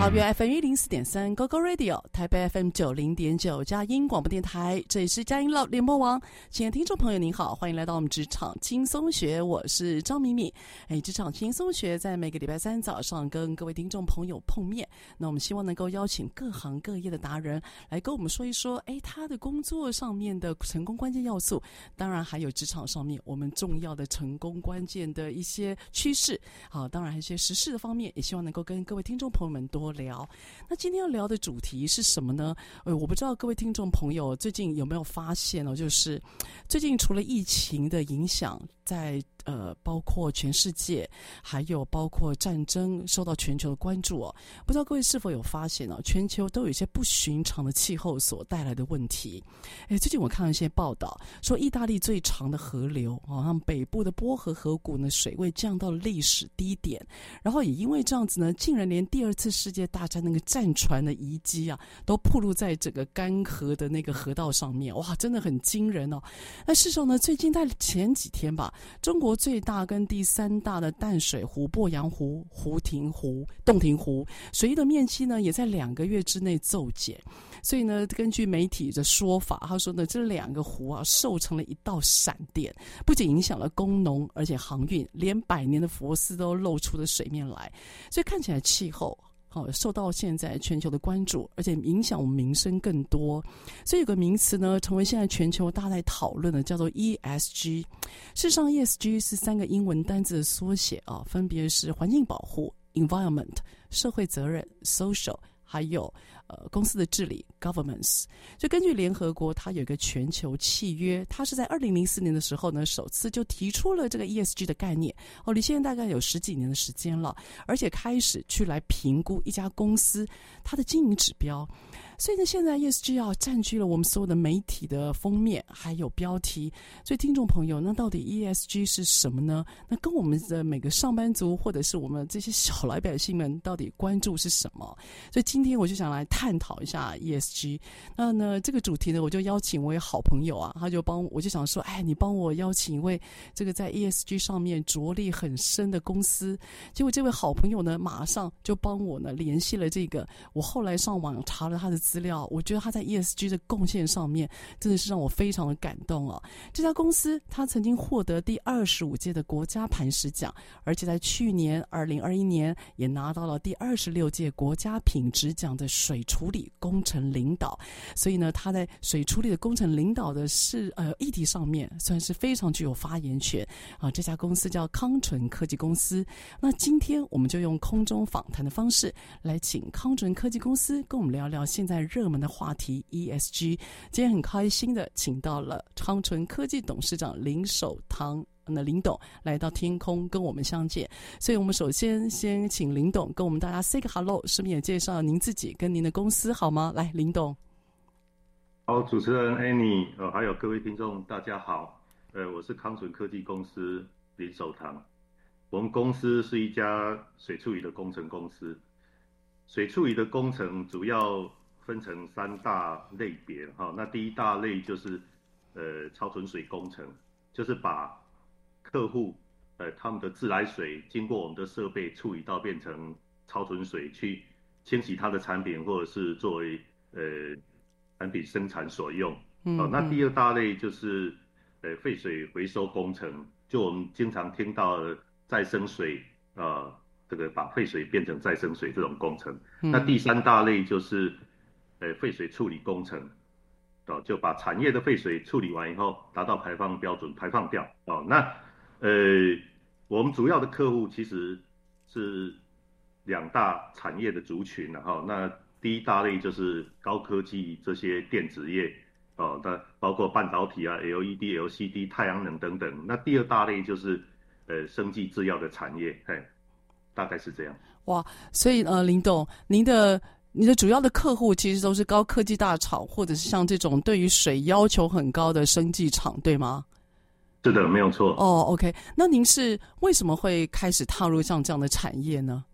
桃园 FM 一零四点三 GoGo Radio，台北 FM 九零点九佳音广播电台，这里是佳音 l o 联播网。亲爱的听众朋友，您好，欢迎来到我们职场轻松学，我是张敏敏。哎，职场轻松学在每个礼拜三早上跟各位听众朋友碰面。那我们希望能够邀请各行各业的达人来跟我们说一说，哎，他的工作上面的成功关键要素，当然还有职场上面我们重要的成功关键的一些趋势。好，当然还有一些时事的方面，也希望能够跟各位听众朋友们多。聊，那今天要聊的主题是什么呢？呃，我不知道各位听众朋友最近有没有发现哦，就是最近除了疫情的影响，在呃，包括全世界，还有包括战争受到全球的关注哦。不知道各位是否有发现哦，全球都有一些不寻常的气候所带来的问题。诶，最近我看了一些报道，说意大利最长的河流，好像北部的波河河谷呢，水位降到了历史低点。然后也因为这样子呢，竟然连第二次世界大战那个战船的遗迹啊，都暴露在整个干涸的那个河道上面。哇，真的很惊人哦。那事实上呢，最近在前几天吧，中国。最大跟第三大的淡水湖鄱阳湖、湖亭湖、洞庭湖水域的面积呢，也在两个月之内骤减。所以呢，根据媒体的说法，他说呢，这两个湖啊，瘦成了一道闪电，不仅影响了工农，而且航运，连百年的佛寺都露出了水面来。所以看起来气候。好，受到现在全球的关注，而且影响我们民生更多。所以有个名词呢，成为现在全球大家在讨论的，叫做 ESG。事实上，ESG 是三个英文单字的缩写啊，分别是环境保护 （environment）、社会责任 （social）。还有，呃，公司的治理 （governments）。就根据联合国，它有一个全球契约，它是在二零零四年的时候呢，首次就提出了这个 ESG 的概念。哦，离现在大概有十几年的时间了，而且开始去来评估一家公司它的经营指标。所以呢，现在 ESG 要占据了我们所有的媒体的封面，还有标题。所以，听众朋友，那到底 ESG 是什么呢？那跟我们的每个上班族，或者是我们这些小老百姓们，到底关注是什么？所以今天我就想来探讨一下 ESG。那呢，这个主题呢，我就邀请我一位好朋友啊，他就帮我，就想说，哎，你帮我邀请一位这个在 ESG 上面着力很深的公司。结果这位好朋友呢，马上就帮我呢联系了这个。我后来上网查了他的。资料，我觉得他在 ESG 的贡献上面真的是让我非常的感动哦。这家公司他曾经获得第二十五届的国家磐石奖，而且在去年二零二一年也拿到了第二十六届国家品质奖的水处理工程领导。所以呢，他在水处理的工程领导的是呃议题上面算是非常具有发言权啊。这家公司叫康纯科技公司。那今天我们就用空中访谈的方式来请康纯科技公司跟我们聊聊现在。热门的话题 ESG，今天很开心的请到了康纯科技董事长林守堂，那林董来到天空跟我们相见，所以我们首先先请林董跟我们大家 say 个 hello，顺便也介绍您自己跟您的公司好吗？来，林董。好，主持人 Annie，呃，还有各位听众，大家好。呃，我是康纯科技公司林守堂。我们公司是一家水处理的工程公司。水处理的工程主要分成三大类别，哈。那第一大类就是呃超纯水工程，就是把客户呃他们的自来水经过我们的设备处理到变成超纯水，去清洗它的产品，或者是作为呃。产品生产所用，嗯，嗯，那第二大类就是，呃，废水回收工程，就我们经常听到的再生水，呃，这个把废水变成再生水这种工程。嗯、那第三大类就是，呃，废水处理工程，哦、就把产业的废水处理完以后，达到排放标准排放掉。哦、那，呃，我们主要的客户其实是两大产业的族群，然后那。第一大类就是高科技这些电子业，哦，那包括半导体啊、LED、LCD、太阳能等等。那第二大类就是，呃，生技制药的产业，嘿，大概是这样。哇，所以呃，林董，您的你的主要的客户其实都是高科技大厂，或者是像这种对于水要求很高的生技厂，对吗？是的，没有错。哦，OK，那您是为什么会开始踏入像这样的产业呢？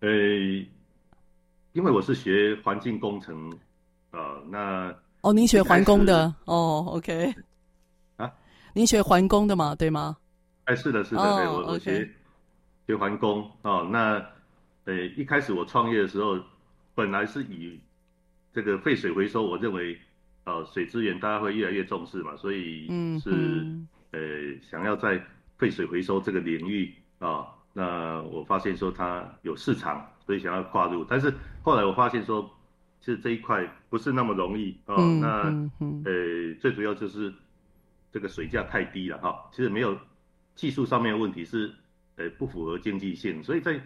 呃。因为我是学环境工程，呃，那哦，您学环工的哦，OK，啊，您学环工的嘛？对吗？哎，是的，是的，对，我我学学环工哦。那呃，一开始我创业的时候，本来是以这个废水回收，我认为呃，水资源大家会越来越重视嘛，所以是呃，想要在废水回收这个领域啊，那我发现说它有市场。所以想要跨入，但是后来我发现说，其实这一块不是那么容易啊、哦。那呃，最主要就是这个水价太低了哈、哦。其实没有技术上面的问题，是呃不符合经济性。所以在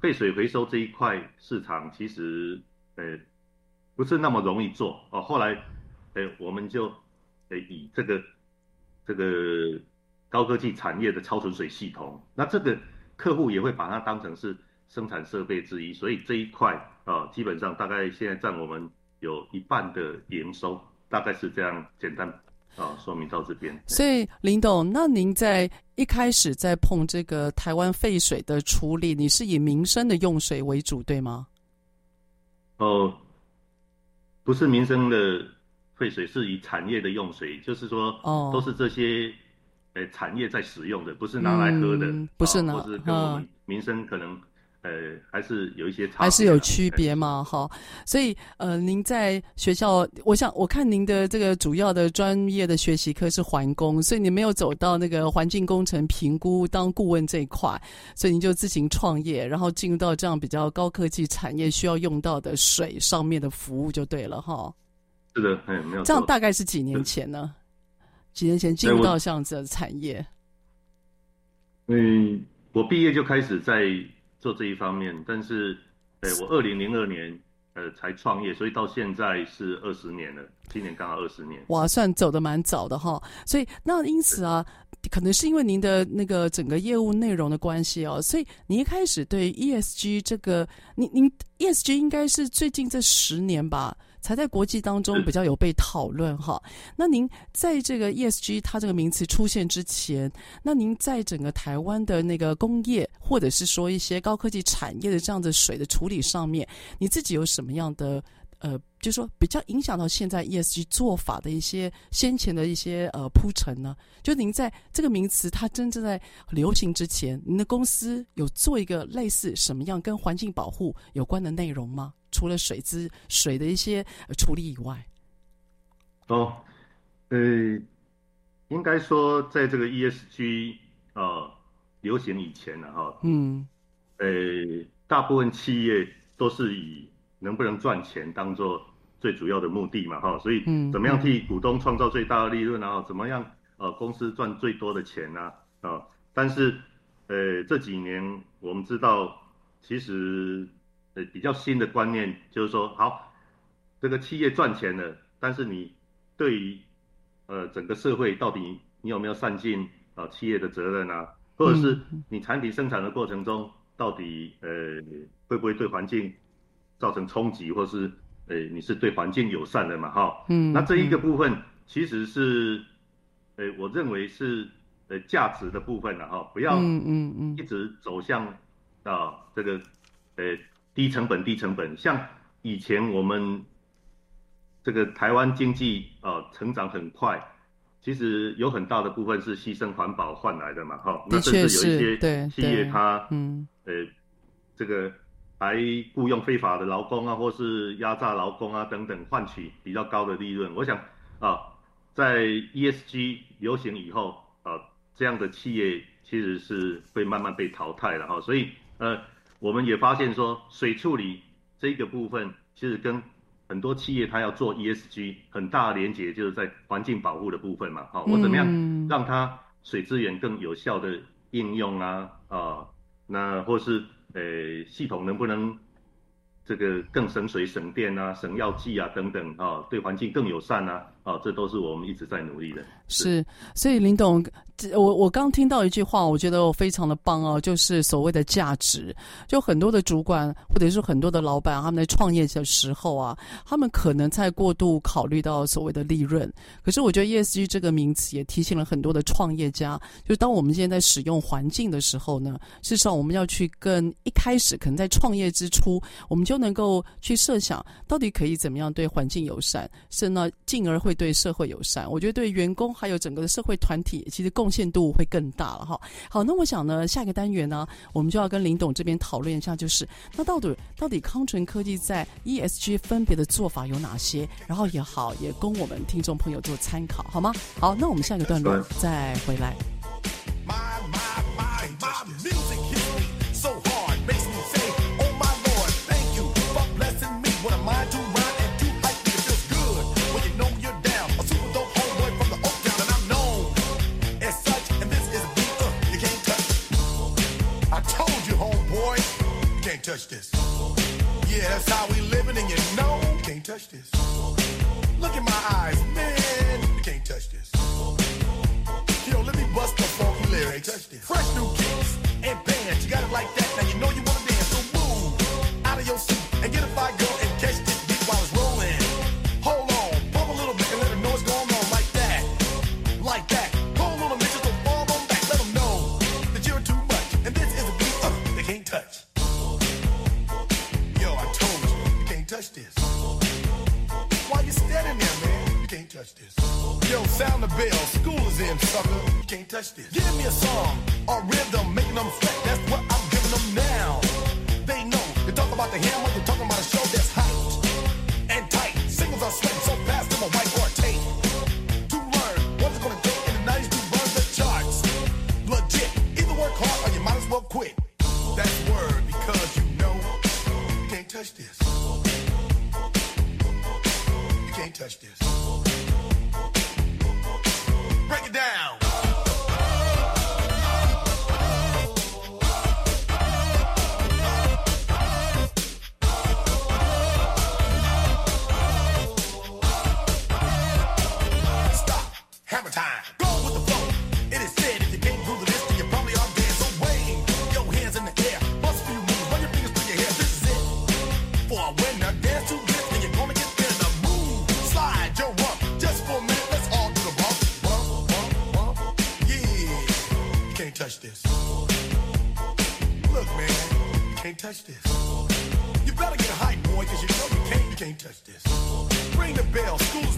废水回收这一块市场，其实呃不是那么容易做哦。后来呃我们就呃以这个这个高科技产业的超纯水系统，那这个客户也会把它当成是。生产设备之一，所以这一块啊，基本上大概现在占我们有一半的营收，大概是这样简单啊说明到这边。所以林董，那您在一开始在碰这个台湾废水的处理，你是以民生的用水为主，对吗？哦，不是民生的废水，是以产业的用水，就是说，哦，都是这些呃产业在使用的，不是拿来喝的，嗯、不是拿，或是跟我们民生可能。呃，还是有一些差，还是有区别嘛，哈。所以，呃，您在学校，我想我看您的这个主要的专业的学习科是环工，所以你没有走到那个环境工程评估当顾问这一块，所以您就自行创业，然后进入到这样比较高科技产业需要用到的水上面的服务就对了，哈。是的，哎，没有。这样大概是几年前呢？几年前进入到这样子的产业。嗯，我毕业就开始在。做这一方面，但是，对，我二零零二年呃才创业，所以到现在是二十年了，今年刚好二十年。哇，算走得蛮早的哈。所以那因此啊，可能是因为您的那个整个业务内容的关系哦，所以你一开始对 ESG 这个，您您 ESG 应该是最近这十年吧。才在国际当中比较有被讨论哈。那您在这个 ESG 它这个名词出现之前，那您在整个台湾的那个工业，或者是说一些高科技产业的这样的水的处理上面，你自己有什么样的呃，就是说比较影响到现在 ESG 做法的一些先前的一些呃铺陈呢？就您在这个名词它真正在流行之前，您的公司有做一个类似什么样跟环境保护有关的内容吗？除了水资水的一些处理以外，哦，呃，应该说，在这个 ESG 啊、呃、流行以前呢，哈，嗯，呃，大部分企业都是以能不能赚钱当做最主要的目的嘛，哈，所以怎么样替股东创造最大的利润，然后怎么样呃公司赚最多的钱啊？啊，但是呃这几年我们知道，其实。呃，比较新的观念就是说，好，这个企业赚钱了，但是你对于呃整个社会到底你有没有善尽啊、呃、企业的责任啊，或者是你产品生产的过程中到底呃会不会对环境造成冲击，或是呃，你是对环境友善的嘛，哈，嗯，那这一个部分其实是，呃，我认为是呃价值的部分了哈，不要嗯嗯嗯。一直走向啊这个呃低成本低成本，像以前我们这个台湾经济啊成长很快。其实有很大的部分是牺牲环保换来的嘛，哈，那甚至有一些企业它，嗯，呃，这个还雇佣非法的劳工啊，或是压榨劳工啊等等，换取比较高的利润。我想啊，在 ESG 流行以后啊，这样的企业其实是会慢慢被淘汰了哈。所以呃，我们也发现说，水处理这个部分其实跟很多企业它要做 ESG，很大的连结就是在环境保护的部分嘛。好，我怎么样让它水资源更有效的应用啊？啊，那或是呃系统能不能这个更省水省电啊，省药剂啊等等啊，对环境更友善啊？啊，这都是我们一直在努力的。是，所以林董。我我刚听到一句话，我觉得我非常的棒哦，就是所谓的价值。就很多的主管或者是很多的老板，他们在创业的时候啊，他们可能在过度考虑到所谓的利润。可是我觉得 ESG 这个名词也提醒了很多的创业家，就当我们现在在使用环境的时候呢，事实上我们要去跟一开始可能在创业之初，我们就能够去设想到底可以怎么样对环境友善，是呢进而会对社会友善。我觉得对员工还有整个的社会团体，其实贡献度会更大了哈。好，那我想呢，下一个单元呢，我们就要跟林董这边讨论一下，就是那到底到底康纯科技在 ESG 分别的做法有哪些？然后也好，也供我们听众朋友做参考，好吗？好，那我们下一个段落再回来。touch this. Yeah, that's how we living, and you know, can't touch this. Look in my eyes. touch this. You better get a hype, boy, cause you know you can't, you can't touch this. Ring the bell, school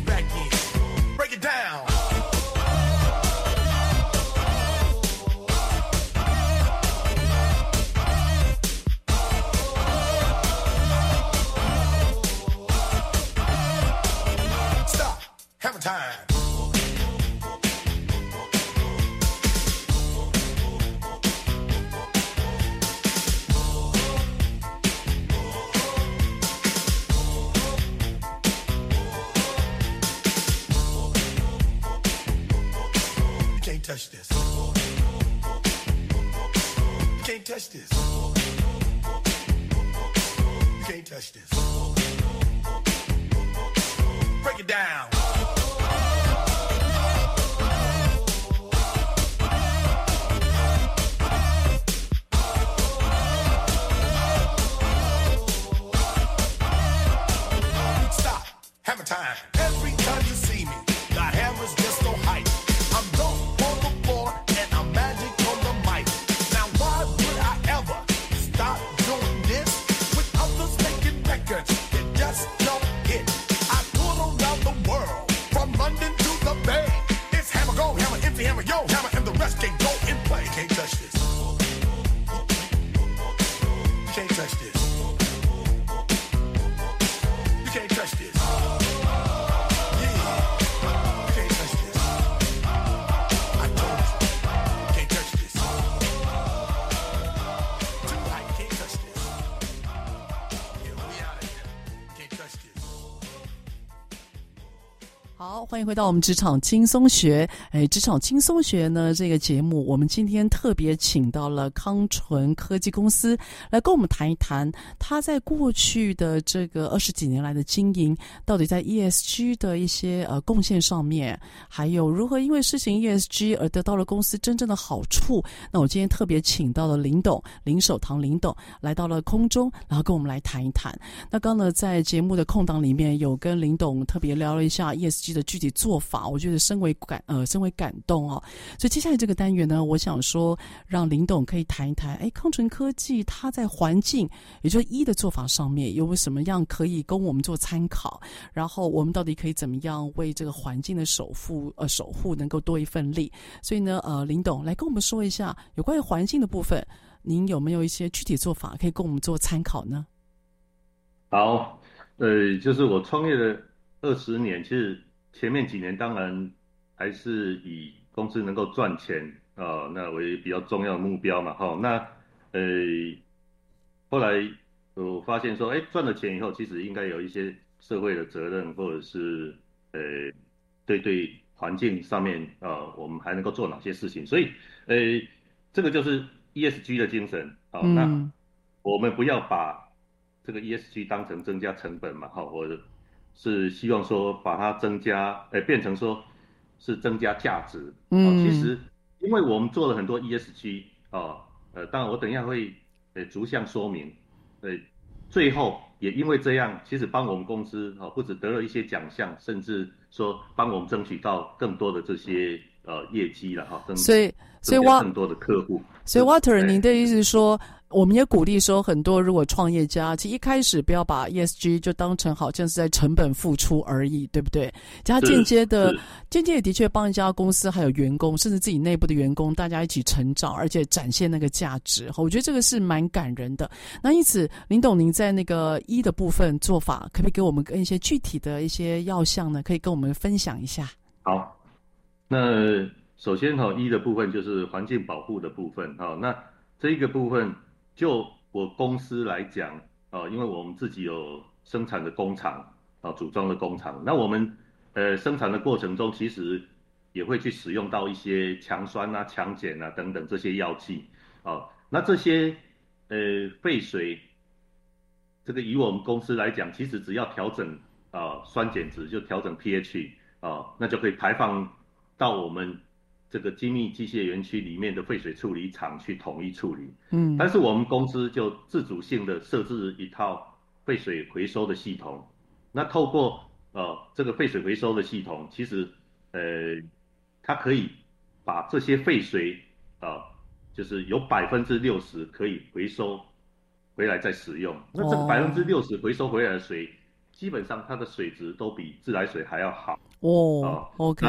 欢迎回到我们职场轻松学。哎，职场轻松学呢，这个节目我们今天特别请到了康纯科技公司来跟我们谈一谈，他在过去的这个二十几年来的经营，到底在 ESG 的一些呃贡献上面，还有如何因为实行 ESG 而得到了公司真正的好处。那我今天特别请到了林董林守堂林董来到了空中，然后跟我们来谈一谈。那刚呢，在节目的空档里面有跟林董特别聊了一下 ESG。的具己做法，我觉得深为感呃深为感动哦。所以接下来这个单元呢，我想说让林董可以谈一谈，哎，康纯科技它在环境，也就是一的做法上面有什么样可以供我们做参考？然后我们到底可以怎么样为这个环境的守护呃守护能够多一份力？所以呢，呃，林董来跟我们说一下有关于环境的部分，您有没有一些具体做法可以供我们做参考呢？好，呃，就是我创业的二十年，其实。前面几年当然还是以公司能够赚钱啊、呃，那为比较重要的目标嘛，哈。那呃，后来我发现说，哎，赚了钱以后，其实应该有一些社会的责任，或者是呃，对对环境上面啊、呃，我们还能够做哪些事情？所以，呃，这个就是 ESG 的精神啊、呃。那我们不要把这个 ESG 当成增加成本嘛，哈，或者。是希望说把它增加，哎、欸，变成说是增加价值。嗯，其实因为我们做了很多 ESG 啊，呃，当然我等一下会呃逐项说明。呃，最后也因为这样，其实帮我们公司啊不止得了一些奖项，甚至说帮我们争取到更多的这些呃业绩了哈。所以，所以挖更多的客户。所以，Water，您的意思是说？我们也鼓励说，很多如果创业家，其实一开始不要把 ESG 就当成好像是在成本付出而已，对不对？加间接的，间接也的确帮一家公司还有员工，甚至自己内部的员工，大家一起成长，而且展现那个价值。我觉得这个是蛮感人的。那因此，林董，您在那个一的部分做法，可不可以给我们跟一些具体的一些要项呢？可以跟我们分享一下。好，那首先哈，一的部分就是环境保护的部分。好，那这一个部分。就我公司来讲，啊，因为我们自己有生产的工厂，啊，组装的工厂，那我们呃生产的过程中，其实也会去使用到一些强酸啊、强碱啊等等这些药剂，啊，那这些呃废水，这个以我们公司来讲，其实只要调整啊酸碱值，就调整 pH 啊，那就可以排放到我们。这个精密机械园区里面的废水处理厂去统一处理，嗯，但是我们公司就自主性的设置一套废水回收的系统，那透过呃这个废水回收的系统，其实呃它可以把这些废水啊、呃，就是有百分之六十可以回收回来再使用，那这个百分之六十回收回来的水，基本上它的水质都比自来水还要好哦、呃、，OK，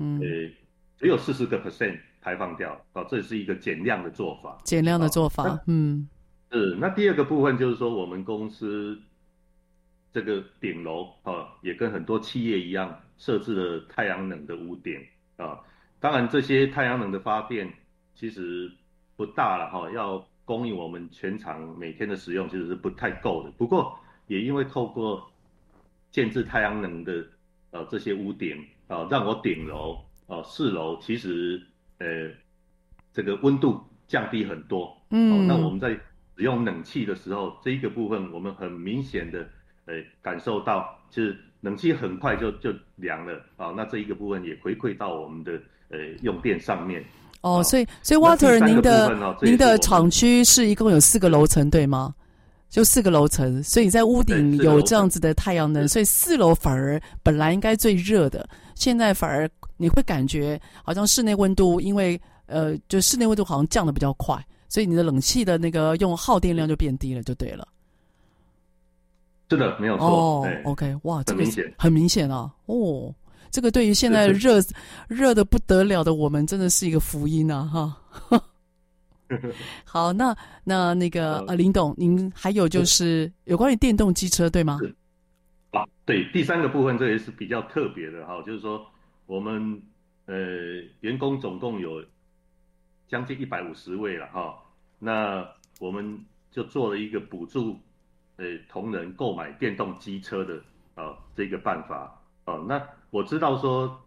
嗯。呃只有四十个 percent 排放掉，啊，这是一个减量的做法。减量的做法，嗯，是。那第二个部分就是说，我们公司这个顶楼啊，也跟很多企业一样，设置了太阳能的屋顶啊。当然，这些太阳能的发电其实不大了哈，要供应我们全厂每天的使用，其实是不太够的。不过，也因为透过建制太阳能的呃这些屋顶啊，让我顶楼。哦，四楼其实，呃，这个温度降低很多。嗯、哦，那我们在使用冷气的时候，这一个部分我们很明显的，呃，感受到，就是冷气很快就就凉了。啊、哦，那这一个部分也回馈到我们的呃用电上面。哦，所以所以 Water，您的、哦、您的厂区是一共有四个楼层，对吗？就四个楼层，所以在屋顶有这样子的太阳能，所以四楼反而本来应该最热的，现在反而。你会感觉好像室内温度，因为呃，就室内温度好像降的比较快，所以你的冷气的那个用耗电量就变低了，就对了。是的，没有错。哦、oh，OK，哇，这个很明显啊。哦，这个对于现在热热的不得了的我们，真的是一个福音啊！哈。好，那那那个呃呃，林董，您还有就是有关于电动机车，对吗？是啊，对，第三个部分这也是比较特别的哈，就是说我们呃员工总共有将近一百五十位了哈，那我们就做了一个补助呃同仁购买电动机车的啊这个办法啊，那我知道说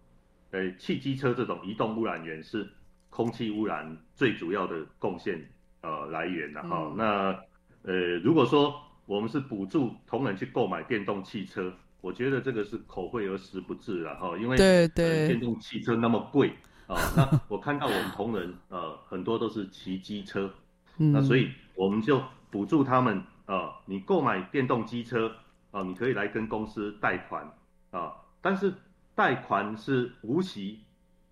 呃汽机车这种移动污染源是空气污染最主要的贡献呃来源了哈，嗯。那呃如果说我们是补助同仁去购买电动汽车，我觉得这个是口惠而实不至了哈，因为对对。呃电动汽车那么贵啊、那我看到我们同仁呃很多都是骑机车，嗯，那所以我们就补助他们啊、你购买电动机车啊、你可以来跟公司贷款啊，但是贷款是无息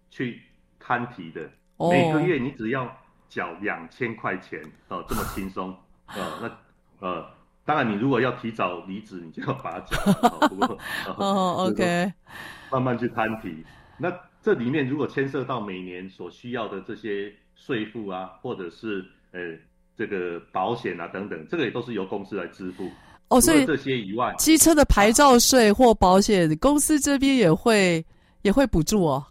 去摊提的，哦每个月你只要缴两千块钱哦、这么轻松啊，那呃。当然，你如果要提早离职，你就要把它缴。哦不过哦，OK，慢慢去摊提。那这里面如果牵涉到每年所需要的这些税负啊，或者是呃这个保险啊等等，这个也都是由公司来支付。哦，所以这些以外，机车的牌照税或保险，公司这边也会也会补助哦。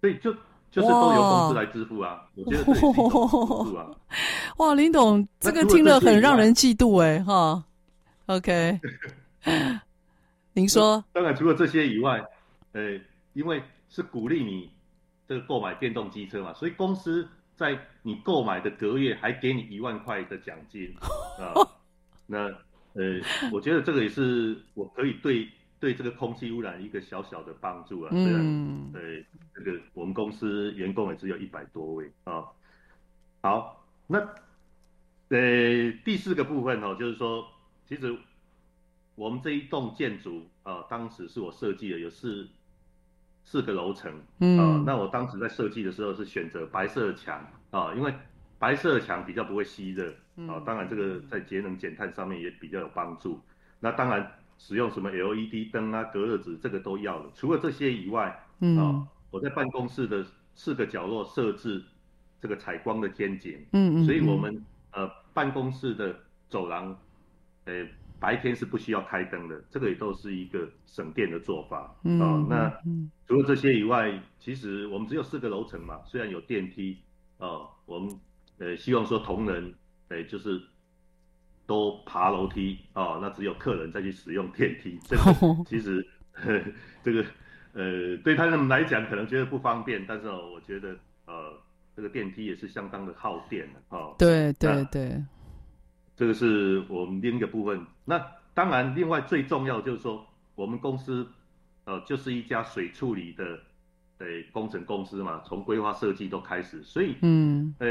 所以就就是都由公司来支付啊。我觉得是一种补助啊。哇，林董，这个听了很让人嫉妒哎，哈。OK，您说？当然，除了这些以外，呃，因为是鼓励你这个购买电动机车嘛，所以公司在你购买的隔月还给你一万块的奖金啊。那呃，我觉得这个也是我可以对对这个空气污染一个小小的帮助啊。虽然嗯，呃，这个我们公司员工也只有一百多位啊。好，那呃第四个部分哦，就是说，其实我们这一栋建筑啊，当时是我设计的，有四四个楼层，嗯啊，那我当时在设计的时候是选择白色的墙啊，因为白色的墙比较不会吸热啊，当然这个在节能减碳上面也比较有帮助。那当然使用什么 LED 灯啊、隔热纸这个都要的。除了这些以外，嗯啊，我在办公室的四个角落设置这个采光的天井，嗯嗯，所以我们呃办公室的走廊，呃白天是不需要开灯的，这个也都是一个省电的做法。嗯哦，那嗯除了这些以外，其实我们只有四个楼层嘛，虽然有电梯，哦，我们呃希望说同仁，呃就是都爬楼梯，哦，那只有客人再去使用电梯，这个其实呵这个呃对他们来讲可能觉得不方便，但是哦，我觉得呃这个电梯也是相当的耗电的，哦，对对那对，这个是我们另一个部分。那当然，另外最重要就是说，我们公司呃就是一家水处理的呃工程公司嘛，从规划设计都开始，所以嗯呃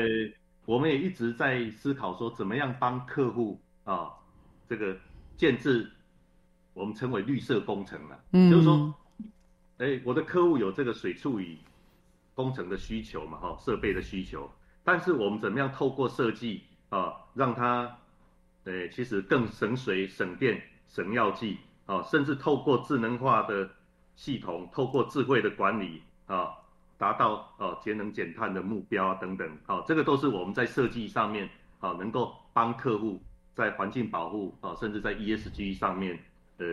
我们也一直在思考说，怎么样帮客户啊这个建制我们称为绿色工程啊，嗯，就是说，哎，我的客户有这个水处理工程的需求嘛，哈，设备的需求，但是我们怎么样透过设计啊，让它，呃，其实更省水、省电、省药剂啊，甚至透过智能化的系统，透过智慧的管理啊，达到啊节能减碳的目标啊等等，啊，这个都是我们在设计上面啊，能够帮客户在环境保护啊，甚至在 ESG 上面。呃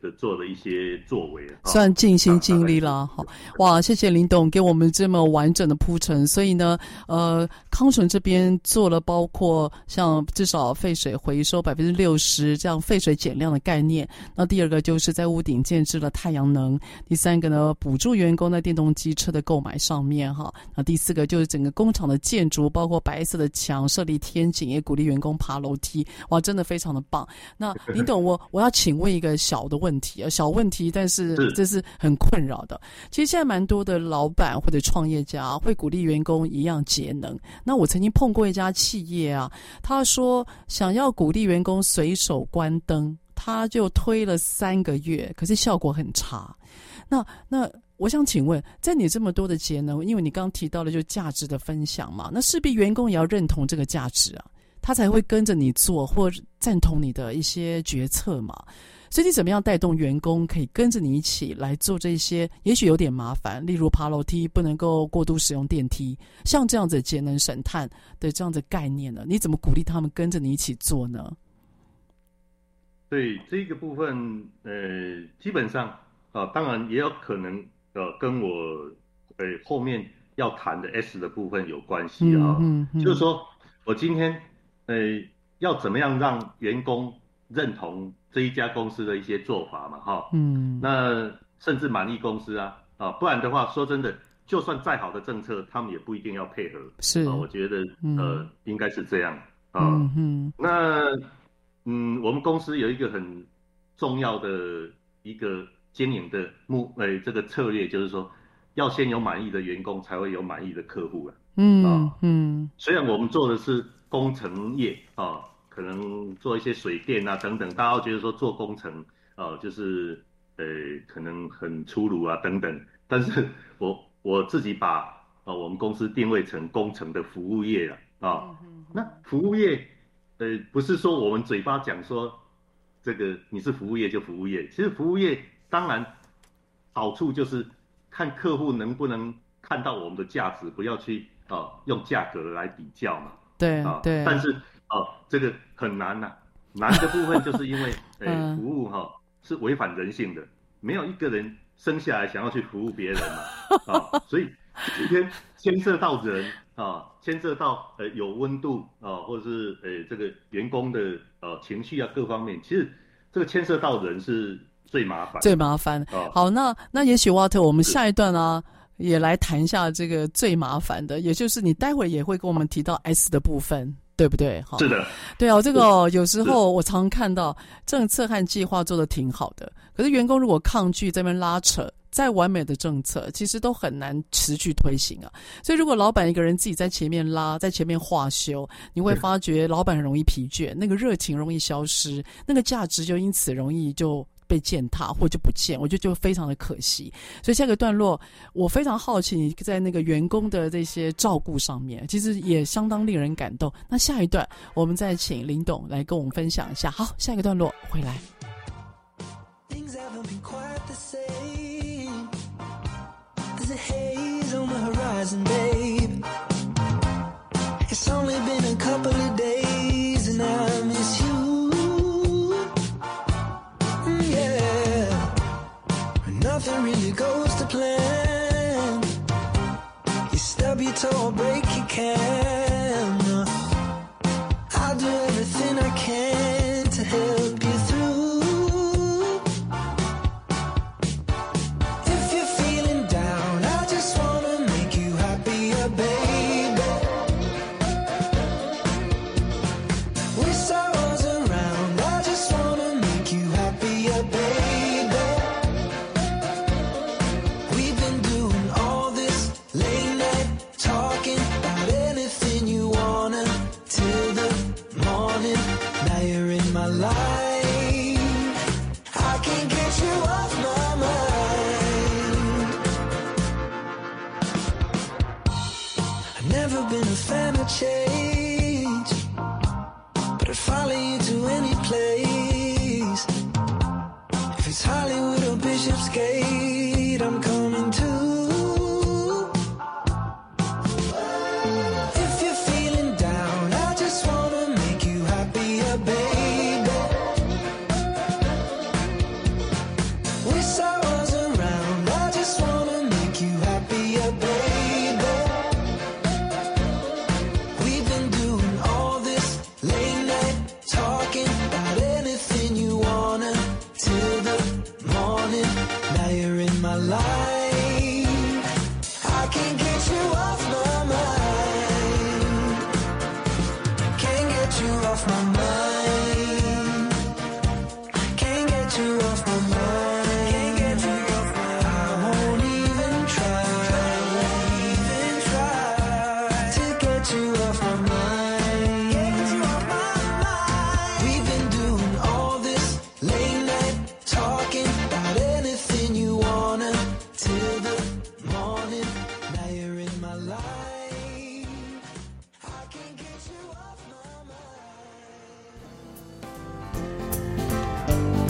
的做了一些作为，算尽心尽力了。好，哇，谢谢林董给我们这么完整的铺陈。所以呢，呃，康纯这边做了包括像至少废水回收百分之六十这样废水减量的概念。那第二个就是在屋顶建置了太阳能。第三个呢，补助员工在电动机车的购买上面哈。那第四个就是整个工厂的建筑，包括白色的墙设立天井，也鼓励员工爬楼梯。哇，真的非常的棒。那林董，我我要请问一个。小的问题啊，小问题，但是这是很困扰的。其实现在蛮多的老板或者创业家会鼓励员工一样节能。那我曾经碰过一家企业啊，他说想要鼓励员工随手关灯，他就推了三个月，可是效果很差。那那我想请问，在你这么多的节能，因为你刚刚提到了就价值的分享嘛，那势必员工也要认同这个价值啊。他才会跟着你做或赞同你的一些决策嘛。所以你怎么样带动员工可以跟着你一起来做这些？也许有点麻烦，例如爬楼梯不能够过度使用电梯，像这样子节能省碳的这样子概念呢？你怎么鼓励他们跟着你一起做呢？对这个部分，呃，基本上啊、呃，当然也有可能呃，跟我呃后面要谈的 S 的部分有关系啊。嗯，嗯，嗯，就是说我今天呃要怎么样让员工认同这一家公司的一些做法嘛，哈，嗯，那甚至满意公司啊，啊，不然的话，说真的，就算再好的政策，他们也不一定要配合。是，啊、我觉得呃，嗯、应该是这样啊。嗯，嗯那。嗯，我们公司有一个很重要的一个经营的目，呃，这个策略就是说，要先有满意的员工，才会有满意的客户啊。嗯嗯，嗯虽然我们做的是工程业啊，可能做一些水电啊等等，大家都觉得说做工程啊，就是呃，可能很粗鲁啊等等，但是我我自己把啊我们公司定位成工程的服务业了啊，那服务业。呃，不是说我们嘴巴讲说，这个你是服务业就服务业。其实服务业当然好处就是看客户能不能看到我们的价值，不要去啊、呃、用价格来比较嘛。对啊，对。但是哦、呃，这个很难呐、啊，难的部分就是因为呃 服务哈、呃、是违反人性的，没有一个人生下来想要去服务别人嘛啊、呃，所以今天牵涉到人。啊，牵涉到呃有温度啊，或者是呃这个员工的呃情绪啊各方面，其实这个牵涉到人是最麻烦，最麻烦。啊、好，那那也许沃特，我们下一段啊也来谈一下这个最麻烦的，也就是你待会儿也会跟我们提到 S 的部分，对不对？哈，是的，对啊，这个、哦、有时候我常常看到政策和计划做的挺好的，可是员工如果抗拒这边拉扯。再完美的政策，其实都很难持续推行啊。所以，如果老板一个人自己在前面拉，在前面画休，你会发觉老板很容易疲倦，那个热情容易消失，那个价值就因此容易就被践踏，或就不见，我觉得就非常的可惜。所以下个段落，我非常好奇你在那个员工的这些照顾上面，其实也相当令人感动。那下一段，我们再请林董来跟我们分享一下。好，下一个段落回来。It's only been a couple of days nothing really goes to plan. You stub your toe or break your can.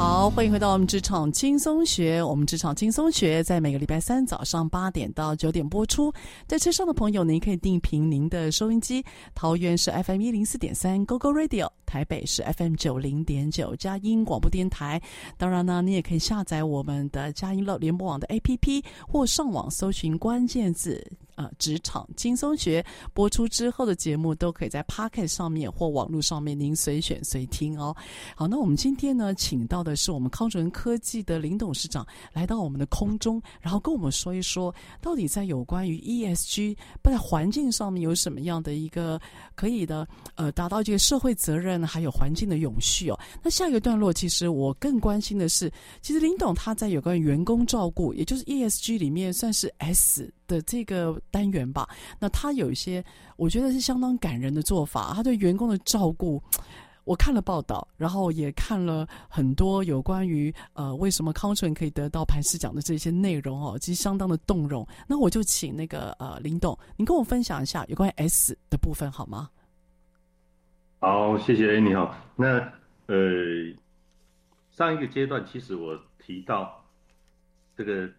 好，欢迎回到我们职场轻松学。我们职场轻松学在每个礼拜三早上八点到九点播出。在车上的朋友，您可以定频您的收音机。桃园是 FM 一零四点三 GoGo Radio，台北是 FM 九零点九佳音广播电台。当然呢，你也可以下载我们的佳音乐联播网的 APP，或上网搜寻关键字。呃，职场轻松学播出之后的节目都可以在 Pocket 上面或网络上面，您随选随听哦。好，那我们今天呢，请到的是我们康纯科技的林董事长来到我们的空中，然后跟我们说一说，到底在有关于 ESG 不在环境上面有什么样的一个可以的呃，达到这个社会责任还有环境的永续哦。那下一个段落，其实我更关心的是，其实林董他在有关员工照顾，也就是 ESG 里面算是 S 的这个。单元吧，那他有一些我觉得是相当感人的做法。他对员工的照顾，我看了报道，然后也看了很多有关于呃为什么康纯可以得到磐石奖的这些内容哦，其实相当的动容。那我就请那个呃林董，您跟我分享一下有关于 S 的部分好吗？好，谢谢。哎，你好。那呃上一个阶段，其实我提到这个。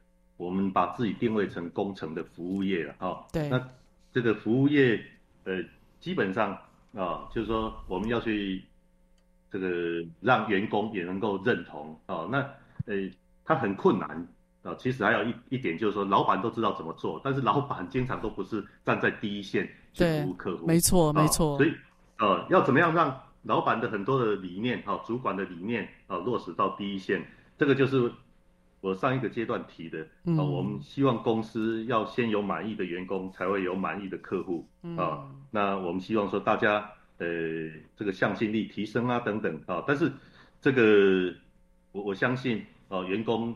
我们把自己定位成工程的服务业了，哈。对。那这个服务业，呃，基本上啊，就是说我们要去这个让员工也能够认同啊。那呃，他很困难啊。其实还有一一点就是说，老板都知道怎么做，但是老板经常都不是站在第一线去服务客户。没错，没错。所以呃，要怎么样让老板的很多的理念哈，主管的理念啊，落实到第一线，这个就是。我上一个阶段提的啊、嗯，我们希望公司要先有满意的员工，才会有满意的客户啊、嗯。那我们希望说大家呃这个向心力提升啊等等啊，但是这个我我相信啊，员工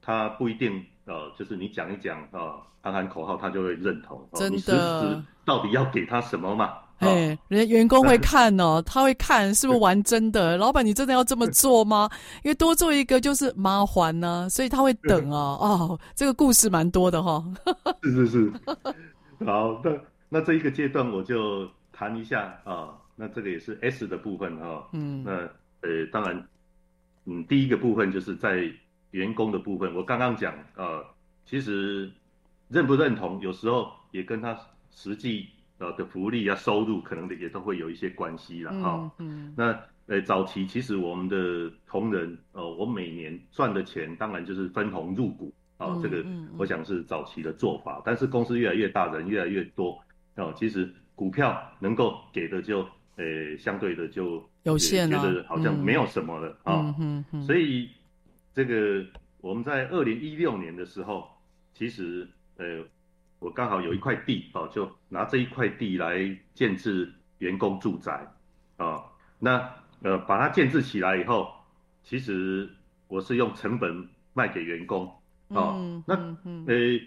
他不一定啊，就是你讲一讲啊，喊喊口号他就会认同。真的，你实质到底要给他什么嘛？哎、欸，人家员工会看哦，他会看是不是玩真的。老板，你真的要这么做吗？因为多做一个就是麻烦呢、啊，所以他会等哦。哦，这个故事蛮多的哈、哦。是是是。好，那那这一个阶段我就谈一下啊。那这个也是 S 的部分哈。嗯。那呃，当然，嗯，第一个部分就是在员工的部分，我刚刚讲啊，其实认不认同，有时候也跟他实际。呃的福利啊，收入可能也都会有一些关系了哈。嗯。那呃早期其实我们的同仁，呃我每年赚的钱当然就是分红入股啊、呃，这个我想是早期的做法。但是公司越来越大，人越来越多哦、呃，其实股票能够给的就呃相对的就有限了，觉得好像没有什么了啊。嗯嗯嗯。所以这个我们在二零一六年的时候，其实呃。我刚好有一块地哦，就拿这一块地来建置员工住宅，啊，那呃把它建置起来以后，其实我是用成本卖给员工，啊，那呃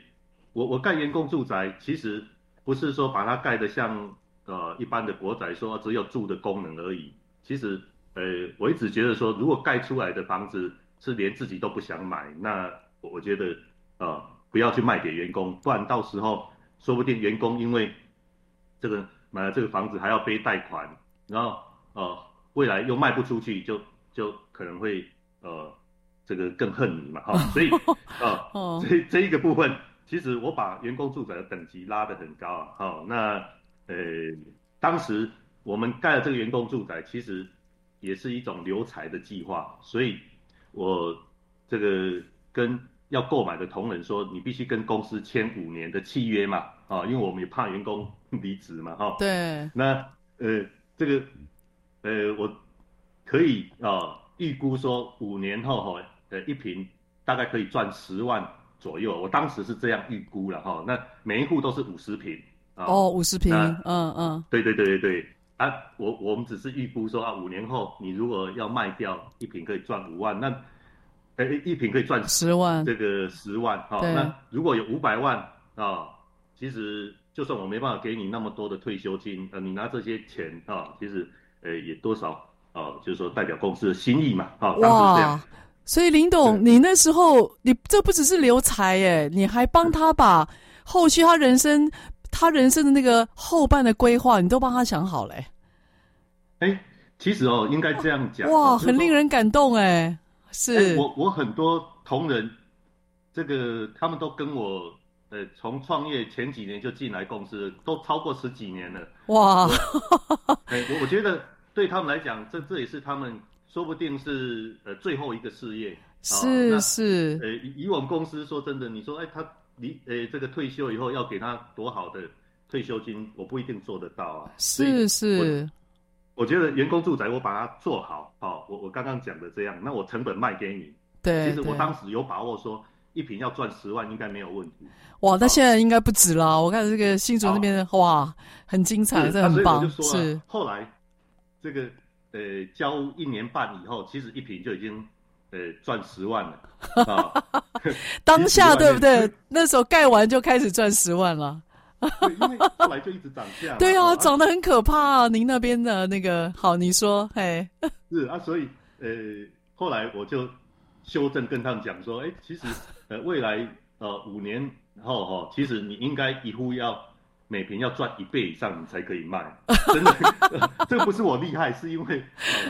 我我盖员工住宅，其实不是说把它盖得像呃一般的国宅说只有住的功能而已，其实呃我一直觉得说，如果盖出来的房子是连自己都不想买，那我觉得啊。不要去卖给员工，不然到时候说不定员工因为这个买了这个房子还要背贷款，然后呃未来又卖不出去，就就可能会呃这个更恨你嘛哈、哦，所以呃这这一个部分，其实我把员工住宅的等级拉得很高啊，好、哦、那呃当时我们盖了这个员工住宅，其实也是一种留才的计划，所以我这个跟。要购买的同仁说，你必须跟公司签五年的契约嘛，啊，因为我们也怕员工 离职嘛，哈。对。那呃，这个呃，我可以啊预估说五年后哈，呃，一瓶大概可以赚十万左右。我当时是这样预估了哈。那每一户都是五十坪。哦，五十瓶。嗯嗯。对对对对对。啊，我我们只是预估说啊，五年后你如果要卖掉一瓶，可以赚五万，那。哎，一瓶可以赚十万，这个十万哈。那如果有五百万啊，其实就算我没办法给你那么多的退休金，呃，你拿这些钱啊，其实呃也多少啊，就是说代表公司的心意嘛，啊，当时这样。所以林董，你那时候你这不只是留才耶，你还帮他把后续他人生他人生的那个后半的规划，你都帮他想好嘞。哎，其实哦，应该这样讲。哇，很令人感动哎，是。我我很多同仁，这个他们都跟我呃，从创业前几年就进来公司，都超过十几年了。哇，哎，我我觉得对他们来讲，这这也是他们。说不定是呃最后一个事业，是、哦、是，呃以我们公司说真的，你说哎他离呃这个退休以后要给他多好的退休金，我不一定做得到啊。是是我，我觉得员工住宅我把它做好，哦，我我刚刚讲的这样，那我成本卖给你，对，其实我当时有把握说一瓶要赚十万应该没有问题。哇，那现在应该不止了，我看这个新竹那边哇很精彩，这很棒，是后来这个。呃，交一年半以后，其实一瓶就已经呃赚十万了啊！当下 对不对？那时候盖完就开始赚十万了。对，因为后来就一直涨价。对啊，涨得很可怕啊！您那边的那个好，你说，嘿，是啊，所以呃，后来我就修正跟他们讲说，哎，其实呃未来呃五年后哈，其实你应该一户要。每平要赚一倍以上，你才可以卖。真的，这不是我厉害，是因为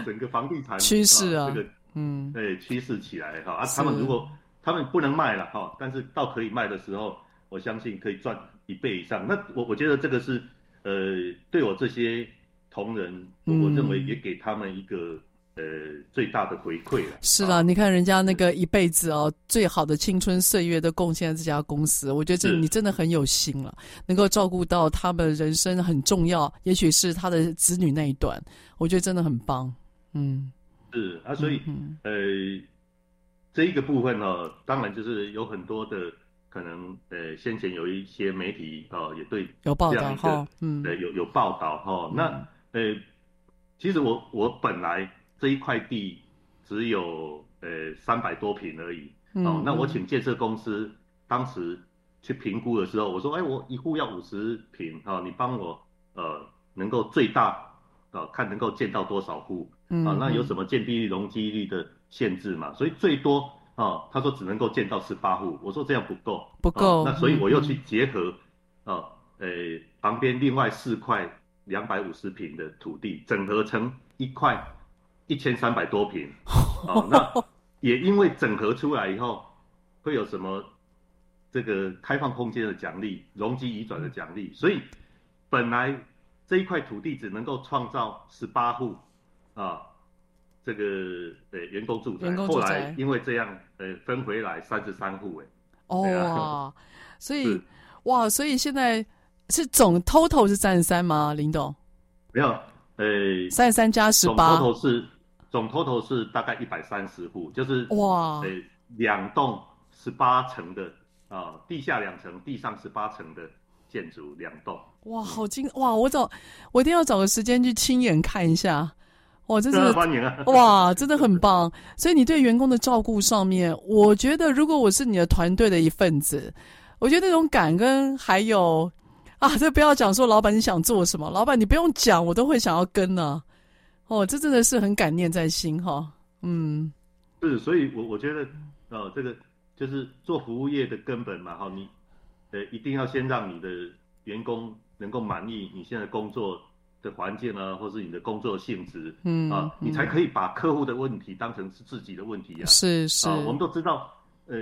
整个房地产趋势啊，这个嗯，对趋势起来哈。啊，他们如果他们不能卖了哈，但是到可以卖的时候，我相信可以赚一倍以上。那我我觉得这个是呃，对我这些同仁，我认为也给他们一个。呃，最大的回馈了。是啦，啊、你看人家那个一辈子哦，最好的青春岁月都贡献在这家公司，我觉得这你真的很有心了，能够照顾到他们人生很重要，也许是他的子女那一段，我觉得真的很棒。嗯，是啊，所以、嗯、呃，这一个部分呢、哦，当然就是有很多的可能，呃，先前有一些媒体哦，也对有报道哈，嗯，呃，有有报道哈、哦，那呃，其实我我本来。这一块地只有呃三百多平而已，嗯、哦，那我请建设公司当时去评估的时候，我说，哎，我一户要五十坪，啊、哦，你帮我呃能够最大啊、哦，看能够建到多少户，啊、那有什么建蔽率、容积率的限制嘛？所以最多啊、哦，他说只能够建到十八户，我说这样不够，不够、哦，那所以我又去结合哦，呃、旁边另外四块两百五十平的土地整合成一块。一千三百多平，哦，那也因为整合出来以后，会有什么这个开放空间的奖励、容积移转的奖励，所以本来这一块土地只能够创造十八户啊，这个呃员工住宅，住宅后来因为这样呃分回来三十三户哎，哦，啊、所以哇，所以现在是总 total 是三十三吗？林董没有，呃，三十三加十八，total 是。总 total 是大概一百三十户，就是哇，呃，两栋十八层的啊、呃，地下两层，地上十八层的建筑两栋。哇，好精哇！我找我一定要找个时间去亲眼看一下。哇，这是 欢迎啊！哇，真的很棒。所以你对员工的照顾上面，我觉得如果我是你的团队的一份子，我觉得那种感恩还有啊，这不要讲说老板你想做什么，老板你不用讲，我都会想要跟呢、啊。哦，这真的是很感念在心哈，嗯，是，所以我我觉得，哦，这个就是做服务业的根本嘛，哈，你，呃，一定要先让你的员工能够满意你现在工作的环境啊，或是你的工作性质，嗯啊，你才可以把客户的问题当成是自己的问题啊，是是，我们都知道，呃，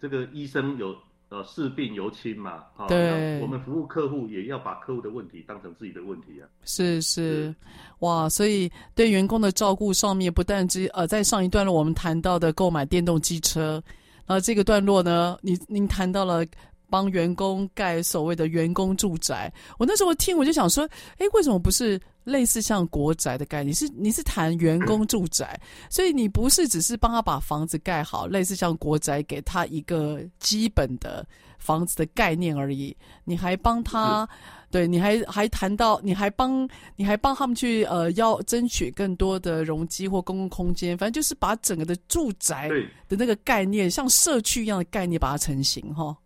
这个医生有。呃，视病由亲嘛，对，我们服务客户也要把客户的问题当成自己的问题啊。是是，是哇，所以对员工的照顾上面，不但只呃，在上一段落我们谈到的购买电动机车，然后这个段落呢，你您谈到了。帮员工盖所谓的员工住宅，我那时候听我就想说，哎，为什么不是类似像国宅的概念？是你是谈员工住宅，所以你不是只是帮他把房子盖好，类似像国宅给他一个基本的房子的概念而已，你还帮他，对，你还还谈到，你还帮你还帮他们去呃要争取更多的容积或公共空间，反正就是把整个的住宅的那个概念，像社区一样的概念把它成型哈。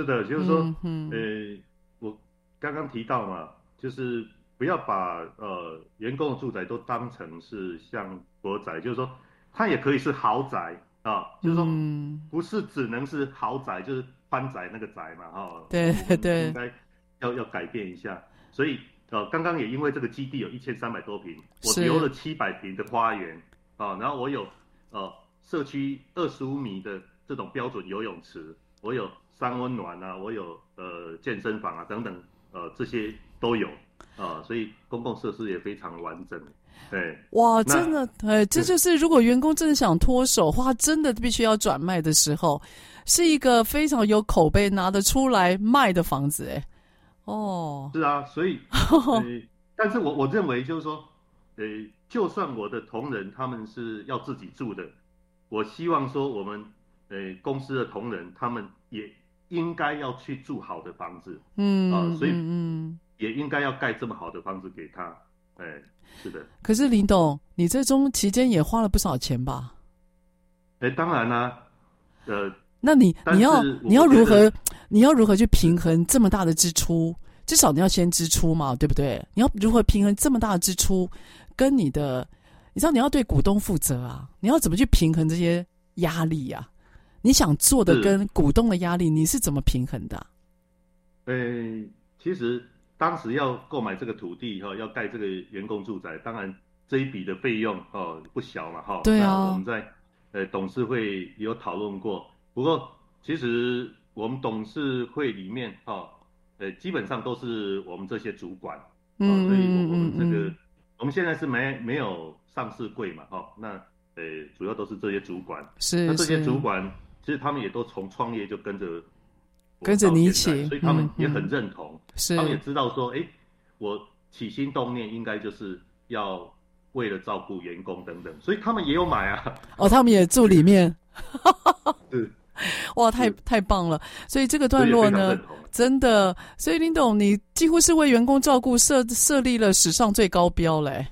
是的，就是说，嗯我刚刚提到嘛，就是不要把呃员工的住宅都当成是像国宅，就是说它也可以是豪宅啊，就是说嗯。不是只能是豪宅，就是宽宅那个宅嘛，哈、哦，对。对应该要要改变一下。所以呃，刚刚也因为这个基地有一千三百多平，我留了七百平的花园啊，然后我有呃社区二十五米的这种标准游泳池，我有三温暖啊，我有呃健身房啊等等，呃这些都有啊、呃，所以公共设施也非常完整。对，哇，真的，哎，这就是如果员工真的想脱手，或他真的必须要转卖的时候，是一个非常有口碑拿得出来卖的房子，哎，哦，是啊，所以 呃，但是我我认为就是说，呃，就算我的同仁他们是要自己住的，我希望说我们呃公司的同仁他们也应该要去住好的房子，嗯，啊所以嗯，也应该要盖这么好的房子给他，哎，是的，可是林董，你这中期间也花了不少钱吧？哎，当然啦、呃，那你你要你要如何你要如何去平衡这么大的支出？至少你要先支出嘛，对不对？你要如何平衡这么大的支出，跟你的，你知道你要对股东负责啊，你要怎么去平衡这些压力呀、啊？你想做的跟股东的压力，你是怎么平衡的啊、呃，其实当时要购买这个土地哈、哦，要盖这个员工住宅，当然这一笔的费用哦不小嘛哈、哦。对啊。那我们在呃董事会有讨论过，不过其实我们董事会里面哈、哦，呃基本上都是我们这些主管，嗯哦、所以我们这个、嗯我们现在是没没有上市柜嘛哈、哦，那呃主要都是这些主管，是那这些主管其实他们也都从创业就跟着跟着你一起所以他们嗯也很嗯认同。是他们也知道说，哎，我起心动念应该就是要为了照顾员工等等，所以他们也有买啊。哦，他们也住里面，是，哇，太太棒了！所以这个段落呢。真的，所以林董，你几乎是为员工照顾设设立了史上最高标嘞。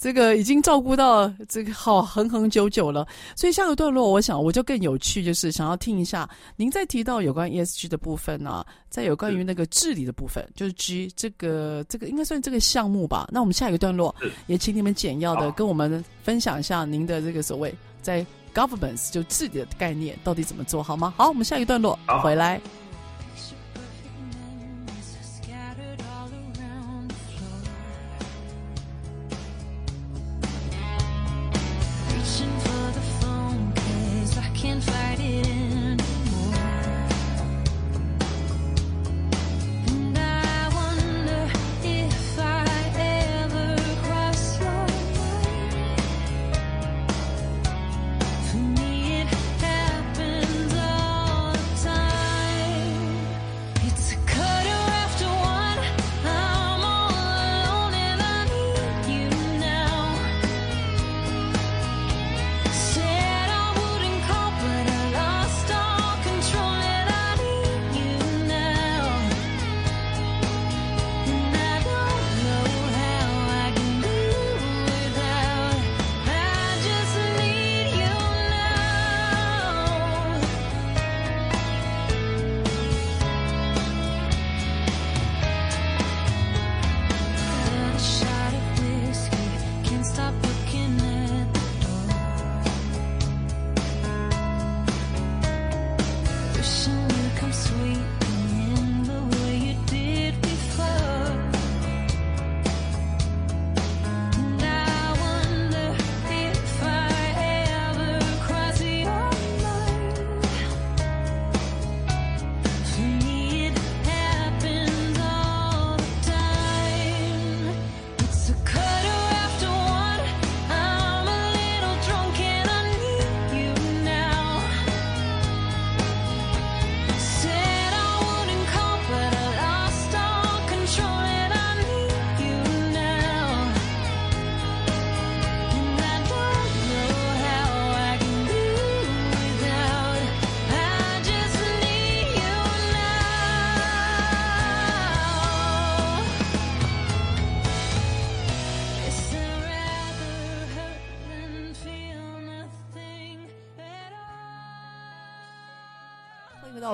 这个已经照顾到这个好恒恒久久了，所以下个段落，我想我就更有趣，就是想要听一下您在提到有关 ESG 的部分呢、啊，在有关于那个治理的部分，就是 G 这个这个应该算这个项目吧。那我们下一个段落也请你们简要的跟我们分享一下您的这个所谓在 governance 就治理的概念到底怎么做好吗？好，我们下一个段落回来。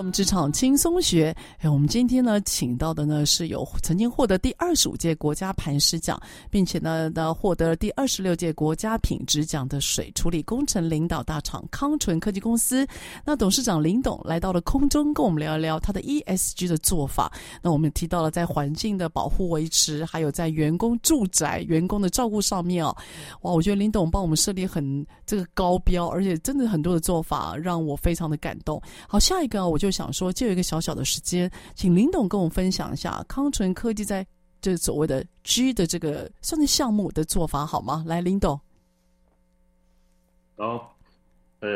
我们职场轻松学，哎，我们今天呢，请到的呢是有曾经获得第二十五届国家磐石奖，并且呢呢获得了第二十六届国家品质奖的水处理工程领导大厂康纯科技公司。那董事长林董来到了空中，跟我们聊一聊他的 ESG 的做法。那我们提到了在环境的保护维持，还有在员工住宅、员工的照顾上面哦，哇，我觉得林董帮我们设立很这个高标，而且真的很多的做法让我非常的感动。好，下一个。我就想说，借一个小小的时间，请林董跟我们分享一下康纯科技在这所谓的 G 的这个算是项目的做法好吗？来，林董。好，呃，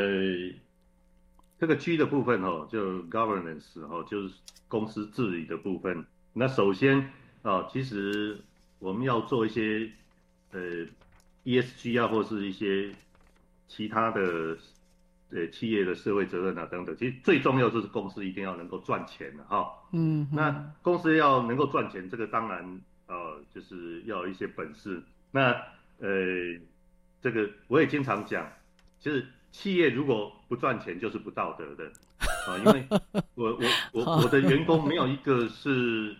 这个 G 的部分哦，就 Governance 哦，就是公司治理的部分。那首先啊、哦，其实我们要做一些呃 ESG 啊，或是一些其他的。呃，企业的社会责任啊，等等，其实最重要就是公司一定要能够赚钱的哈。嗯，那公司要能够赚钱，这个当然呃，就是要有一些本事。那呃，这个我也经常讲，其实企业如果不赚钱，就是不道德的啊，因为 我我我我的员工没有一个是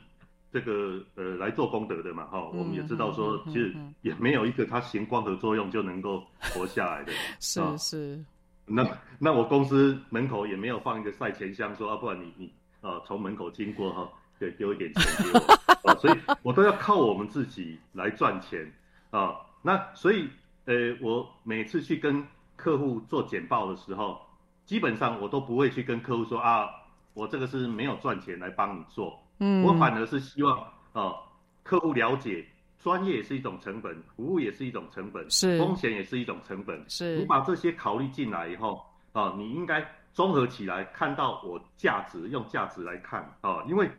这个呃来做功德的嘛哈。我们也知道说，其实也没有一个他行光合作用就能够活下来的。是是。那那我公司门口也没有放一个赛钱箱，说啊，不然你你啊从门口经过哈，对，丢一点钱给我啊，所以我都要靠我们自己来赚钱啊。那所以呃，我每次去跟客户做简报的时候，基本上我都不会去跟客户说啊，我这个是没有赚钱来帮你做，嗯，我反而是希望啊，客户了解。专业也是一种成本，服务也是一种成本，是风险也是一种成本。是你把这些考虑进来以后啊，你应该综合起来看到我价值，用价值来看啊，因为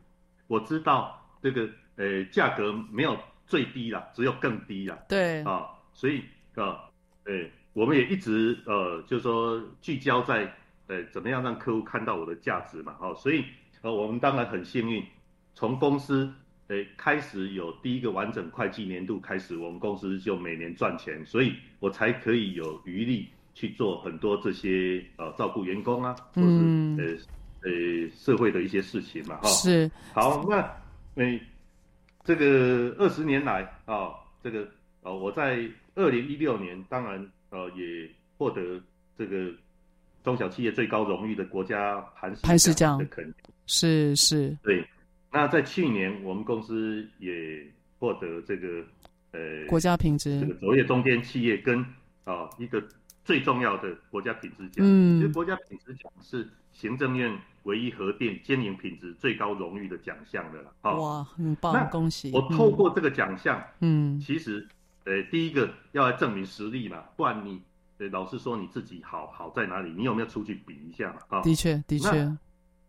我知道这个呃价格没有最低啦，只有更低啦。对啊，所以啊，呃，我们也一直呃，就是说聚焦在呃怎么样让客户看到我的价值嘛。啊，所以呃我们当然很幸运，从公司。诶，开始有第一个完整会计年度开始，我们公司就每年赚钱，所以我才可以有余力去做很多这些呃照顾员工啊，或是呃呃社会的一些事情嘛，哈。是。好，那诶这个二十年来啊，这个呃我在二零一六年当然呃也获得这个中小企业最高荣誉的国家磐石奖的肯定。是是。对。那在去年，我们公司也获得这个呃国家品质这个卓越中间企业跟啊一个最重要的国家品质奖。嗯，其实国家品质奖是行政院唯一核定经营品质最高荣誉的奖项的了。哇，很棒，恭喜！我透过这个奖项，嗯，其实呃第一个要来证明实力嘛，不然你呃老是说你自己好好在哪里，你有没有出去比一下嘛？啊，的确的确。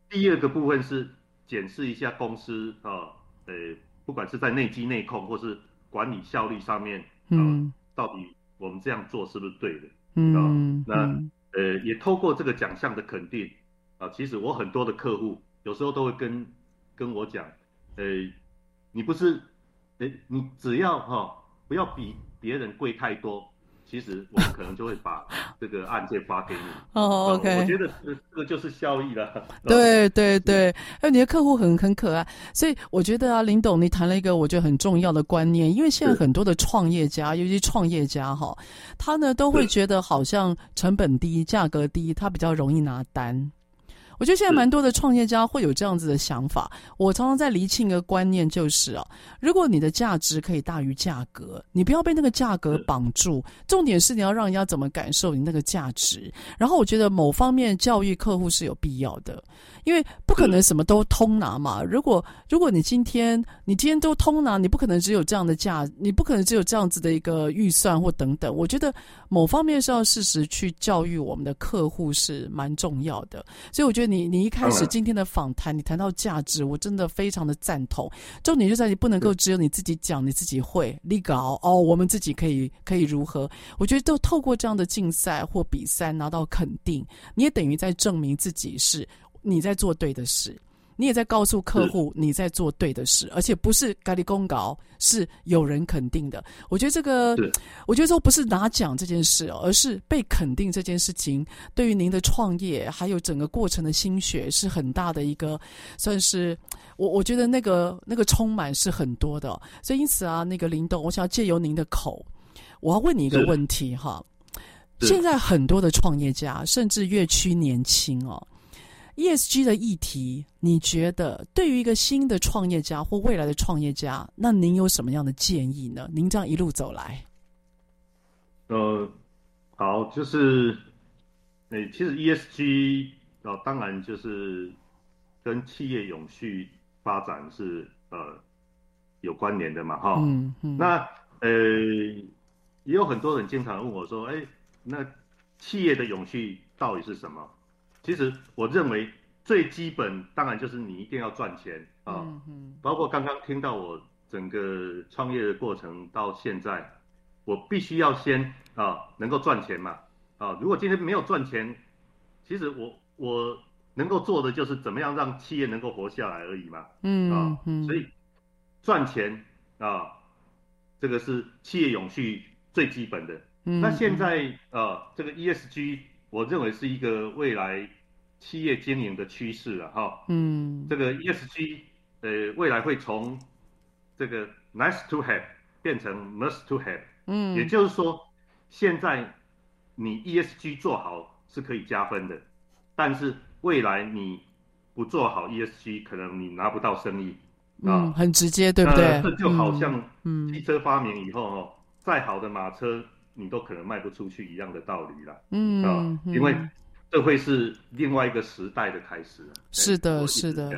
第二个部分是。检视一下公司啊，呃，不管是在内机内控或是管理效率上面，嗯，到底我们这样做是不是对的？嗯，那呃，也透过这个奖项的肯定啊，其实我很多的客户有时候都会跟跟我讲，呃，你不是，诶，你只要哈，不要比别人贵太多。其实我们可能就会把 这个案件发给你。哦，OK。我觉得这这个就是效益了。对对对，还有你的客户很很可爱，所以我觉得啊，林董你谈了一个我觉得很重要的观念，因为现在很多的创业家，尤其创业家哈，他呢都会觉得好像成本低、价格低，他比较容易拿单。我觉得现在蛮多的创业家会有这样子的想法。我常常在厘清一个观念，就是啊，如果你的价值可以大于价格，你不要被那个价格绑住。重点是你要让人家怎么感受你那个价值。然后我觉得某方面教育客户是有必要的。因为不可能什么都通拿嘛。如果如果你今天你今天都通拿，你不可能只有这样的价，你不可能只有这样子的一个预算或等等。我觉得某方面是要适时去教育我们的客户是蛮重要的。所以我觉得你你一开始今天的访谈，你谈到价值，我真的非常的赞同。重点就在你不能够只有你自己讲你自己会，立搞哦，我们自己可以可以如何？我觉得都透过这样的竞赛或比赛拿到肯定，你也等于在证明自己是。你在做对的事，你也在告诉客户你在做对的事，而且不是咖喱公告，是有人肯定的。我觉得这个，我觉得说不是拿奖这件事，而是被肯定这件事情，对于您的创业还有整个过程的心血是很大的一个，算是我我觉得那个那个充满是很多的。所以因此啊，那个林董，我想要借由您的口，我要问你一个问题哈。现在很多的创业家甚至越趋年轻哦，ESG 的议题，你觉得对于一个新的创业家或未来的创业家，那您有什么样的建议呢？您这样一路走来，呃，好，就是，诶，其实 ESG 哦，当然就是跟企业永续发展是呃有关联的嘛，哈、嗯，嗯，那呃，也有很多人经常问我说，哎。那企业的永续到底是什么？其实我认为最基本当然就是你一定要赚钱啊，嗯嗯，包括刚刚听到我整个创业的过程到现在，我必须要先啊能够赚钱嘛啊，如果今天没有赚钱，其实我我能够做的就是怎么样让企业能够活下来而已嘛，嗯啊，所以赚钱啊，这个是企业永续最基本的。那现在呃，这个 ESG 我认为是一个未来企业经营的趋势了哈。嗯，这个 ESG 呃，未来会从这个 nice to have 变成 must to have。嗯，也就是说，现在你 ESG 做好是可以加分的，但是未来你不做好 ESG，可能你拿不到生意。嗯，很直接，对不对？这就好像汽车发明以后哦，再好的马车。你都可能卖不出去一样的道理了，嗯啊、哦，因为这会是另外一个时代的开始。是的，是的。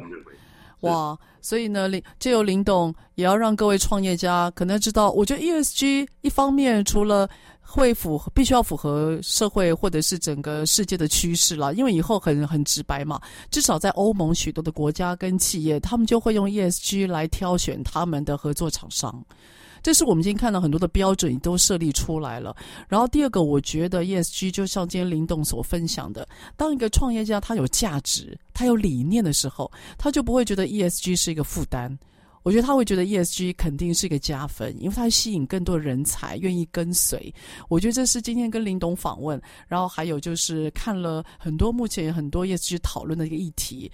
哇，所以呢，林借由林董也要让各位创业家可能知道，我觉得 ESG 一方面除了会符合，必须要符合社会或者是整个世界的趋势了，因为以后很很直白嘛，至少在欧盟许多的国家跟企业，他们就会用 ESG 来挑选他们的合作厂商。这是我们今天看到很多的标准都设立出来了。然后第二个，我觉得 ESG 就像今天林董所分享的，当一个创业家他有价值、他有理念的时候，他就不会觉得 ESG 是一个负担。我觉得他会觉得 ESG 肯定是一个加分，因为他吸引更多人才愿意跟随。我觉得这是今天跟林董访问，然后还有就是看了很多目前很多 ESG 讨论的一个议题。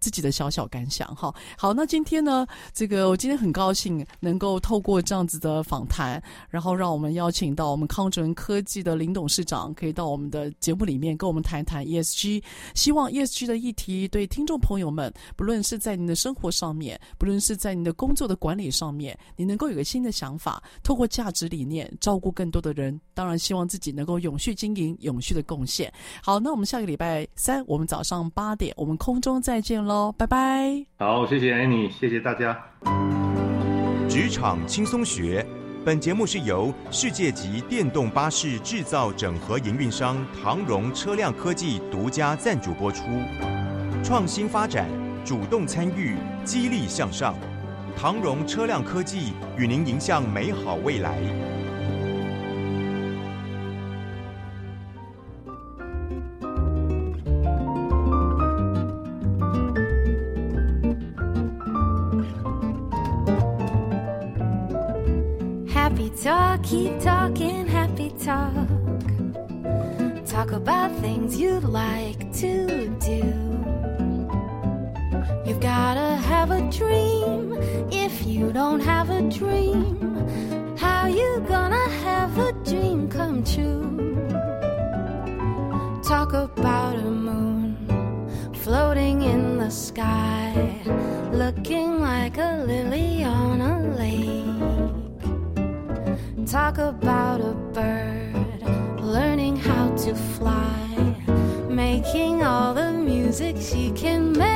自己的小小感想，哈，好，那今天呢，这个我今天很高兴能够透过这样子的访谈，然后让我们邀请到我们康准科技的林董事长，可以到我们的节目里面跟我们谈谈 ESG。希望 ESG 的议题对听众朋友们，不论是在您的生活上面，不论是在您的工作的管理上面，你能够有个新的想法，透过价值理念照顾更多的人。当然，希望自己能够永续经营，永续的贡献。好，那我们下个礼拜三，我们早上八点，我们空中再见喽。拜拜。好，谢谢 Annie，谢谢大家。职场轻松学，本节目是由世界级电动巴士制造整合营运商唐荣车辆科技独家赞助播出。创新发展，主动参与，激励向上。唐荣车辆科技与您迎向美好未来。Keep talking, happy talk. Talk about things you'd like to do. You've gotta have a dream. If you don't have a dream, how you gonna have a dream come true? Talk about a moon floating in the sky, looking like a lily Talk about a bird learning how to fly, making all the music she can make.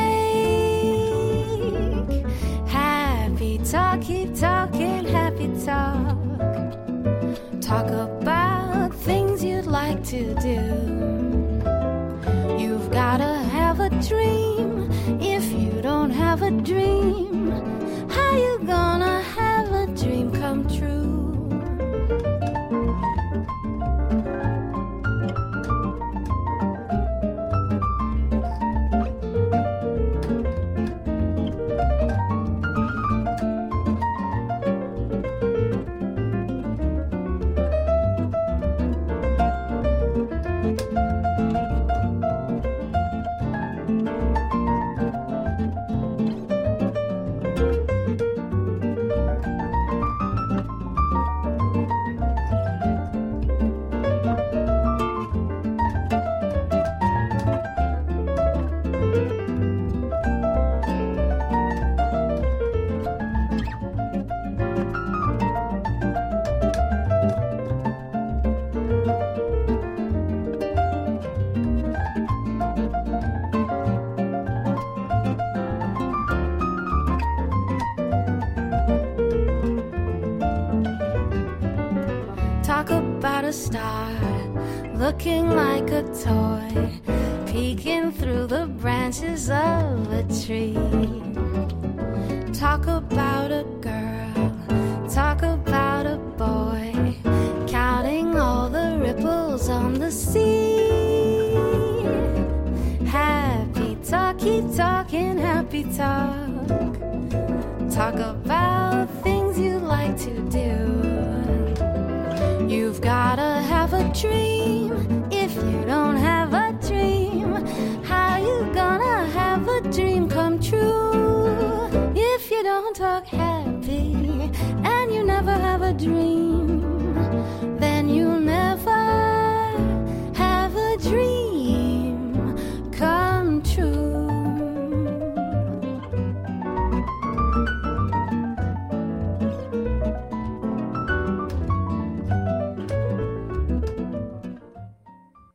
Happy talk, keep talking, happy talk. Talk about things you'd like to do. You've gotta have a dream. If you don't have a dream,